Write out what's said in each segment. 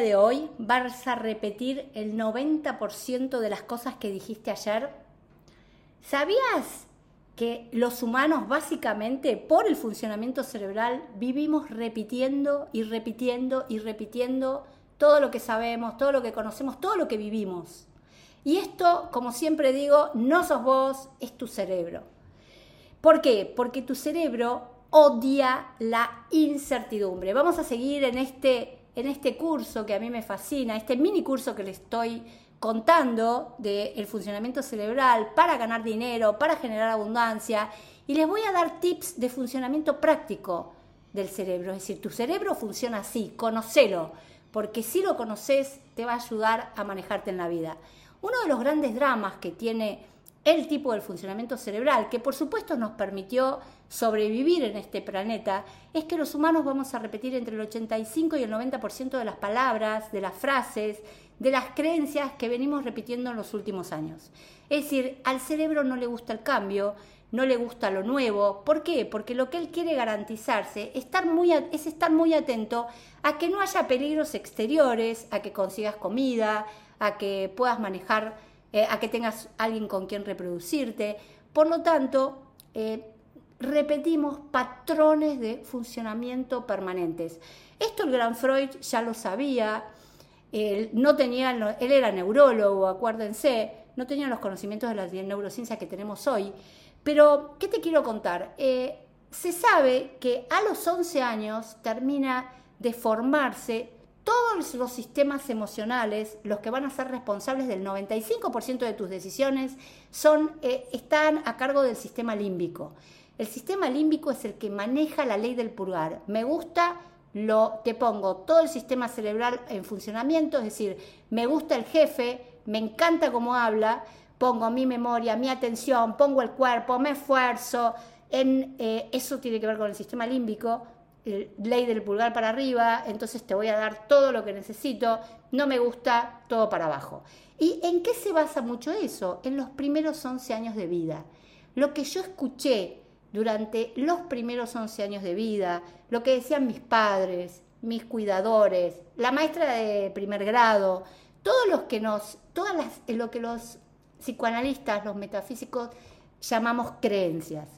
de hoy vas a repetir el 90% de las cosas que dijiste ayer? ¿Sabías que los humanos básicamente por el funcionamiento cerebral vivimos repitiendo y repitiendo y repitiendo todo lo que sabemos, todo lo que conocemos, todo lo que vivimos? Y esto, como siempre digo, no sos vos, es tu cerebro. ¿Por qué? Porque tu cerebro odia la incertidumbre. Vamos a seguir en este en este curso que a mí me fascina, este mini curso que le estoy contando del funcionamiento cerebral para ganar dinero, para generar abundancia, y les voy a dar tips de funcionamiento práctico del cerebro. Es decir, tu cerebro funciona así, conocelo, porque si lo conoces te va a ayudar a manejarte en la vida. Uno de los grandes dramas que tiene el tipo del funcionamiento cerebral, que por supuesto nos permitió sobrevivir en este planeta, es que los humanos vamos a repetir entre el 85 y el 90% de las palabras, de las frases, de las creencias que venimos repitiendo en los últimos años. Es decir, al cerebro no le gusta el cambio, no le gusta lo nuevo. ¿Por qué? Porque lo que él quiere garantizarse es estar muy atento a que no haya peligros exteriores, a que consigas comida, a que puedas manejar eh, a que tengas alguien con quien reproducirte. Por lo tanto, eh, repetimos patrones de funcionamiento permanentes. Esto el gran Freud ya lo sabía, él, no tenía, él era neurólogo, acuérdense, no tenía los conocimientos de la neurociencia que tenemos hoy. Pero, ¿qué te quiero contar? Eh, se sabe que a los 11 años termina de formarse todos los sistemas emocionales, los que van a ser responsables del 95% de tus decisiones, son, eh, están a cargo del sistema límbico. El sistema límbico es el que maneja la ley del purgar. Me gusta, lo, te pongo todo el sistema cerebral en funcionamiento, es decir, me gusta el jefe, me encanta cómo habla, pongo mi memoria, mi atención, pongo el cuerpo, me esfuerzo. En, eh, eso tiene que ver con el sistema límbico ley del pulgar para arriba, entonces te voy a dar todo lo que necesito, no me gusta, todo para abajo. ¿Y en qué se basa mucho eso? En los primeros 11 años de vida. Lo que yo escuché durante los primeros 11 años de vida, lo que decían mis padres, mis cuidadores, la maestra de primer grado, todos los que nos, todas las, lo que los psicoanalistas, los metafísicos llamamos creencias.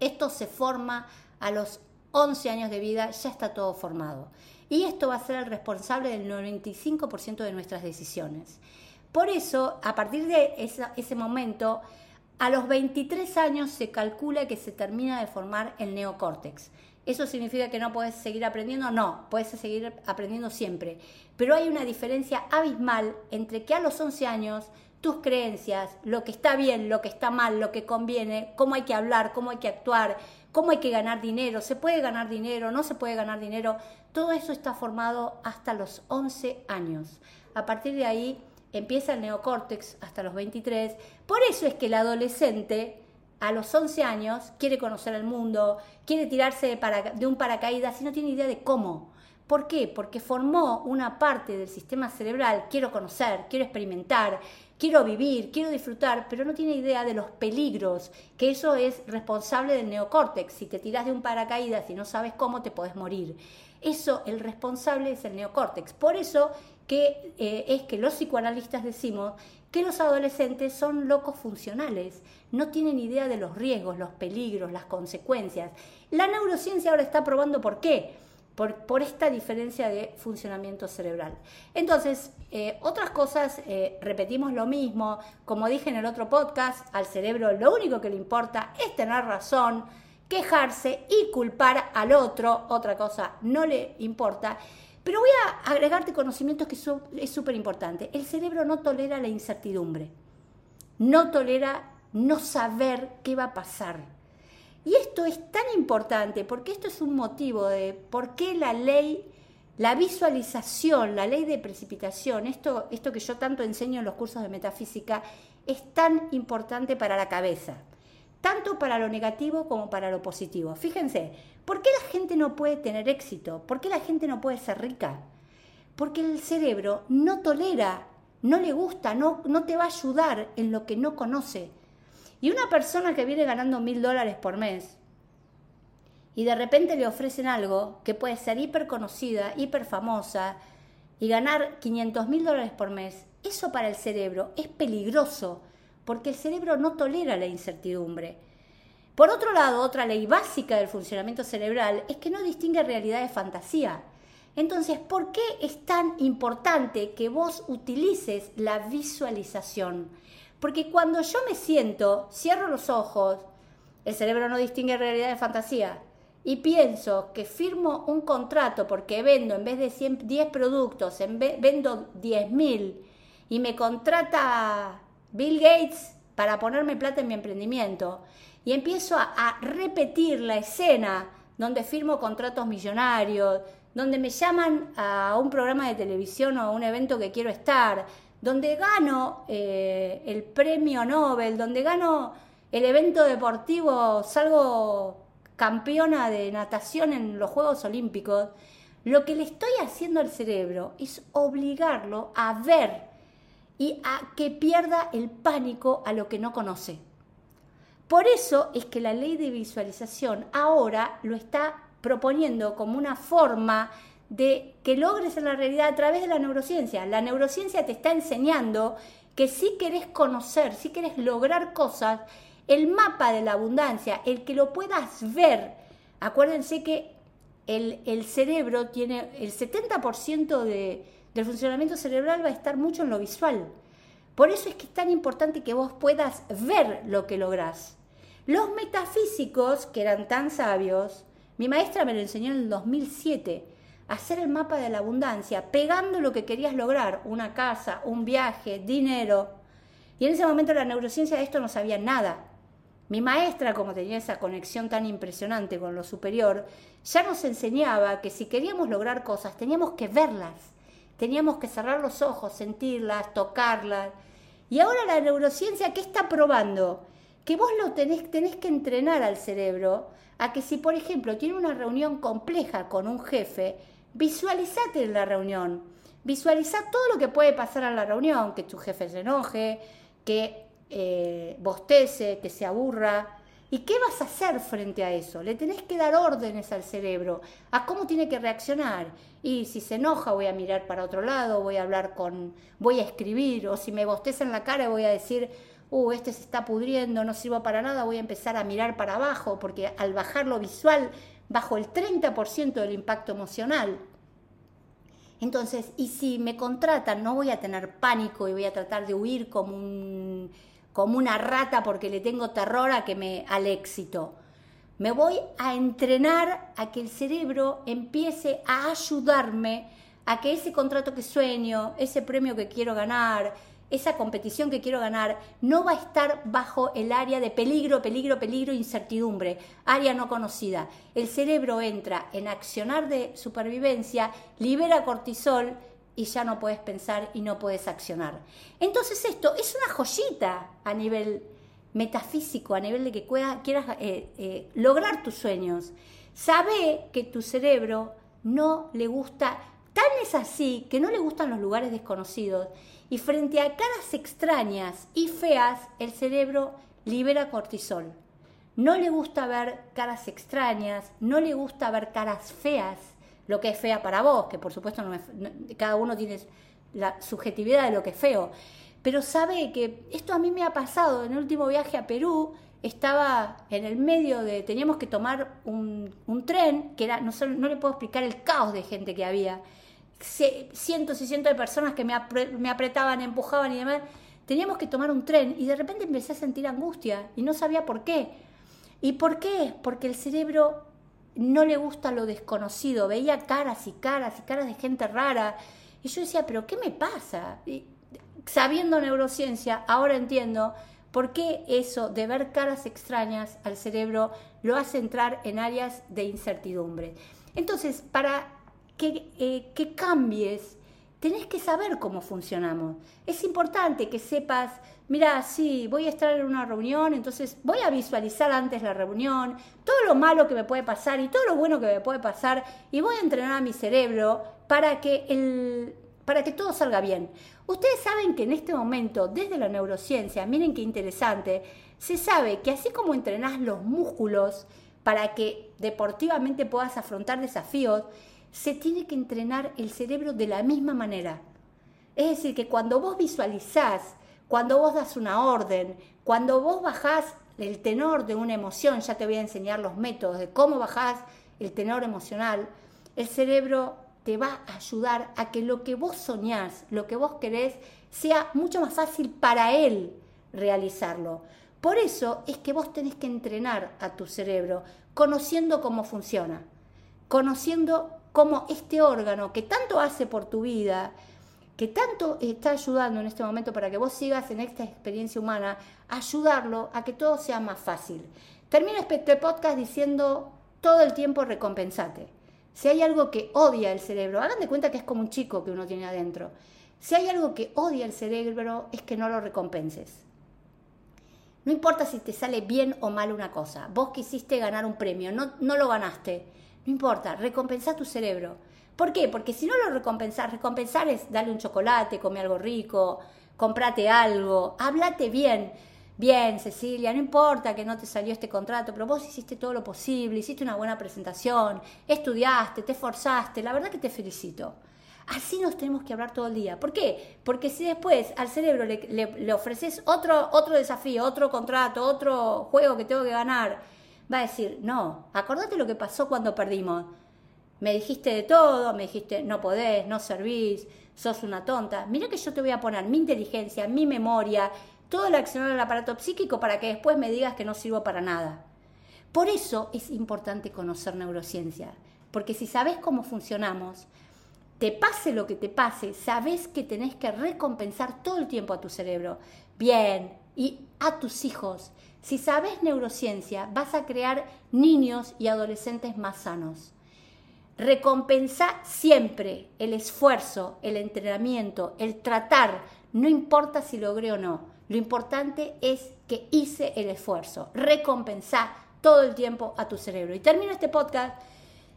Esto se forma a los 11 años de vida, ya está todo formado. Y esto va a ser el responsable del 95% de nuestras decisiones. Por eso, a partir de ese momento, a los 23 años se calcula que se termina de formar el neocórtex. ¿Eso significa que no puedes seguir aprendiendo? No, puedes seguir aprendiendo siempre. Pero hay una diferencia abismal entre que a los 11 años tus creencias, lo que está bien, lo que está mal, lo que conviene, cómo hay que hablar, cómo hay que actuar, cómo hay que ganar dinero, se puede ganar dinero, no se puede ganar dinero, todo eso está formado hasta los 11 años. A partir de ahí empieza el neocórtex hasta los 23. Por eso es que el adolescente a los 11 años quiere conocer el mundo, quiere tirarse de, de un paracaídas y no tiene idea de cómo. ¿Por qué? Porque formó una parte del sistema cerebral, quiero conocer, quiero experimentar, quiero vivir, quiero disfrutar, pero no tiene idea de los peligros, que eso es responsable del neocórtex. Si te tiras de un paracaídas y no sabes cómo, te podés morir. Eso, el responsable es el neocórtex. Por eso que eh, es que los psicoanalistas decimos que los adolescentes son locos funcionales, no tienen idea de los riesgos, los peligros, las consecuencias. La neurociencia ahora está probando por qué por, esta diferencia de funcionamiento cerebral. Entonces, eh, otras cosas, eh, repetimos lo mismo, como dije en el otro podcast, al cerebro lo único que le importa es tener razón, quejarse y culpar al otro, otra cosa no le importa. Pero voy a agregarte conocimientos que es súper importante. El cerebro no tolera la incertidumbre, no tolera no saber qué va a pasar y esto es tan importante porque esto es un motivo de por qué la ley, la visualización, la ley de precipitación, esto, esto que yo tanto enseño en los cursos de metafísica, es tan importante para la cabeza, tanto para lo negativo como para lo positivo. Fíjense, ¿por qué la gente no puede tener éxito? ¿Por qué la gente no puede ser rica? Porque el cerebro no tolera, no le gusta, no, no te va a ayudar en lo que no conoce. Y una persona que viene ganando mil dólares por mes y de repente le ofrecen algo que puede ser hiper conocida, hiper famosa, y ganar 500 mil dólares por mes, eso para el cerebro es peligroso porque el cerebro no tolera la incertidumbre. Por otro lado, otra ley básica del funcionamiento cerebral es que no distingue realidad de fantasía. Entonces, ¿por qué es tan importante que vos utilices la visualización? Porque cuando yo me siento, cierro los ojos, el cerebro no distingue realidad de fantasía, y pienso que firmo un contrato porque vendo en vez de 10 productos, en vendo 10.000 y me contrata Bill Gates para ponerme plata en mi emprendimiento y empiezo a repetir la escena donde firmo contratos millonarios, donde me llaman a un programa de televisión o a un evento que quiero estar, donde gano eh, el premio Nobel, donde gano el evento deportivo, salgo campeona de natación en los Juegos Olímpicos, lo que le estoy haciendo al cerebro es obligarlo a ver y a que pierda el pánico a lo que no conoce. Por eso es que la ley de visualización ahora lo está proponiendo como una forma de que logres la realidad a través de la neurociencia. La neurociencia te está enseñando que si querés conocer, si querés lograr cosas, el mapa de la abundancia, el que lo puedas ver, acuérdense que el, cerebro tiene el 70% de, del funcionamiento cerebral va a estar mucho en lo visual. Por eso es que es tan importante que vos puedas ver lo que lográs. Los metafísicos, que eran tan sabios, mi maestra me lo enseñó en el 2007, hacer el mapa de la abundancia, pegando lo que querías lograr, una casa, un viaje, dinero. Y en ese momento la neurociencia de esto no sabía nada. Mi maestra, como tenía esa conexión tan impresionante con lo superior, ya nos enseñaba que si queríamos lograr cosas teníamos que verlas, teníamos que cerrar los ojos, sentirlas, tocarlas. Y ahora la neurociencia, ¿qué está probando? Que vos lo tenés, tenés que entrenar al cerebro a que si, por ejemplo, tiene una reunión compleja con un jefe, visualizate en la reunión. Visualiza todo lo que puede pasar en la reunión, que tu jefe se enoje, que eh, bostece, que se aburra. ¿Y qué vas a hacer frente a eso? Le tenés que dar órdenes al cerebro, a cómo tiene que reaccionar. Y si se enoja voy a mirar para otro lado, voy a hablar con, voy a escribir, o si me bosteza en la cara voy a decir, uh, este se está pudriendo, no sirvo para nada, voy a empezar a mirar para abajo, porque al bajar lo visual bajo el 30% del impacto emocional. Entonces, y si me contratan, no voy a tener pánico y voy a tratar de huir como un como una rata porque le tengo terror a que me al éxito. Me voy a entrenar a que el cerebro empiece a ayudarme a que ese contrato que sueño, ese premio que quiero ganar, esa competición que quiero ganar, no va a estar bajo el área de peligro, peligro, peligro, incertidumbre, área no conocida. El cerebro entra en accionar de supervivencia, libera cortisol y ya no puedes pensar y no puedes accionar. Entonces esto es una joyita a nivel metafísico, a nivel de que quieras eh, eh, lograr tus sueños. Sabe que tu cerebro no le gusta, tan es así que no le gustan los lugares desconocidos y frente a caras extrañas y feas, el cerebro libera cortisol. No le gusta ver caras extrañas, no le gusta ver caras feas, lo que es fea para vos, que por supuesto no cada uno tiene la subjetividad de lo que es feo, pero sabe que esto a mí me ha pasado. En el último viaje a Perú, estaba en el medio de, teníamos que tomar un, tren, que era, no, no le puedo explicar el caos de gente que había, cientos y cientos de personas que me, me apretaban, empujaban y demás, teníamos que tomar un tren y de repente empecé a sentir angustia y no sabía por qué. ¿Y por qué? Porque el cerebro no le gusta lo desconocido, veía caras y caras y caras de gente rara. Y yo decía, pero ¿qué me pasa? Sabiendo neurociencia, ahora entiendo por qué eso de ver caras extrañas al cerebro lo hace entrar en áreas de incertidumbre. Entonces, para que, eh, cambies, tenés que saber cómo funcionamos. Es importante que sepas mira, sí, voy a estar en una reunión, entonces voy a visualizar antes la reunión, todo lo malo que me puede pasar y todo lo bueno que me puede pasar y voy a entrenar a mi cerebro para que, el, para que todo salga bien. Ustedes saben que en este momento, desde la neurociencia, miren qué interesante, se sabe que así como entrenás los músculos para que deportivamente puedas afrontar desafíos, se tiene que entrenar el cerebro de la misma manera. Es decir, que cuando vos visualizás, cuando vos das una orden, cuando vos bajás el tenor de una emoción, ya te voy a enseñar los métodos de cómo bajás el tenor emocional, el cerebro te va a ayudar a que lo que vos soñás, lo que vos querés, sea mucho más fácil para él realizarlo. Por eso es que vos tenés que entrenar a tu cerebro, conociendo cómo funciona, conociendo cómo este órgano que tanto hace por tu vida, que tanto está ayudando en este momento para que vos sigas en esta experiencia humana, ayudarlo a que todo sea más fácil. Termino este podcast diciendo todo el tiempo recompensate. Si hay algo que odia el cerebro, hagan de cuenta que es como un chico que uno tiene adentro. Si hay algo que odia el cerebro es que no lo recompenses. No importa si te sale bien o mal una cosa. Vos quisiste ganar un premio, no, no lo ganaste. No importa, recompensa tu cerebro. ¿Por qué? Porque si no lo recompensás, recompensar es darle un chocolate, comer algo rico, comprate algo, háblate bien. Bien, Cecilia, no importa que no te salió este contrato, pero vos hiciste todo lo posible, hiciste una buena presentación, estudiaste, te esforzaste, la verdad que te felicito. Así nos tenemos que hablar todo el día. ¿Por qué? Porque si después al cerebro le, le, ofreces otro, otro desafío, otro contrato, otro juego que tengo que ganar, va a decir, no, acordate lo que pasó cuando perdimos me dijiste de todo, me dijiste no podés, no servís, sos una tonta. Mira que yo te voy a poner mi inteligencia, mi memoria, todo el accionar del aparato psíquico para que después me digas que no sirvo para nada. Por eso es importante conocer neurociencia, porque si sabes cómo funcionamos, te pase lo que te pase, sabes que tenés que recompensar todo el tiempo a tu cerebro. Bien, y a tus hijos. Si sabes neurociencia, vas a crear niños y adolescentes más sanos. Recompensa siempre el esfuerzo, el entrenamiento, el tratar, no importa si logré o no. Lo importante es que hice el esfuerzo. Recompensa todo el tiempo a tu cerebro. Y termino este podcast.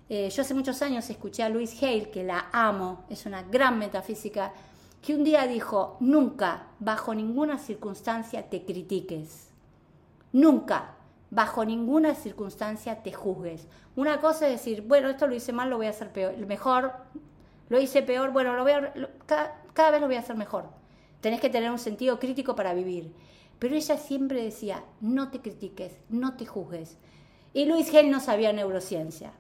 Eh, yo hace muchos años escuché a Louise Hale, que la amo, es una gran metafísica, que un día dijo, nunca, bajo ninguna circunstancia te critiques. Nunca, bajo ninguna circunstancia te juzgues. Una cosa es decir, bueno, esto lo hice mal, lo voy a hacer peor, mejor, lo hice peor, bueno, lo voy a, cada, vez lo voy a hacer mejor. Tenés que tener un sentido crítico para vivir. Pero ella siempre decía, no te critiques, no te juzgues. Y Luis Gel no sabía neurociencia.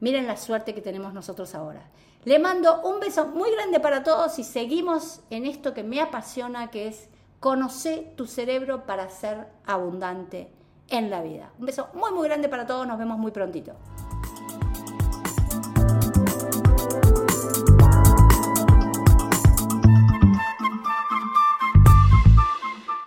Miren la suerte que tenemos nosotros ahora. Le mando un beso muy grande para todos y seguimos en esto que me apasiona, que es conocer tu cerebro para ser abundante en la vida. Un beso muy muy grande para todos, nos vemos muy prontito.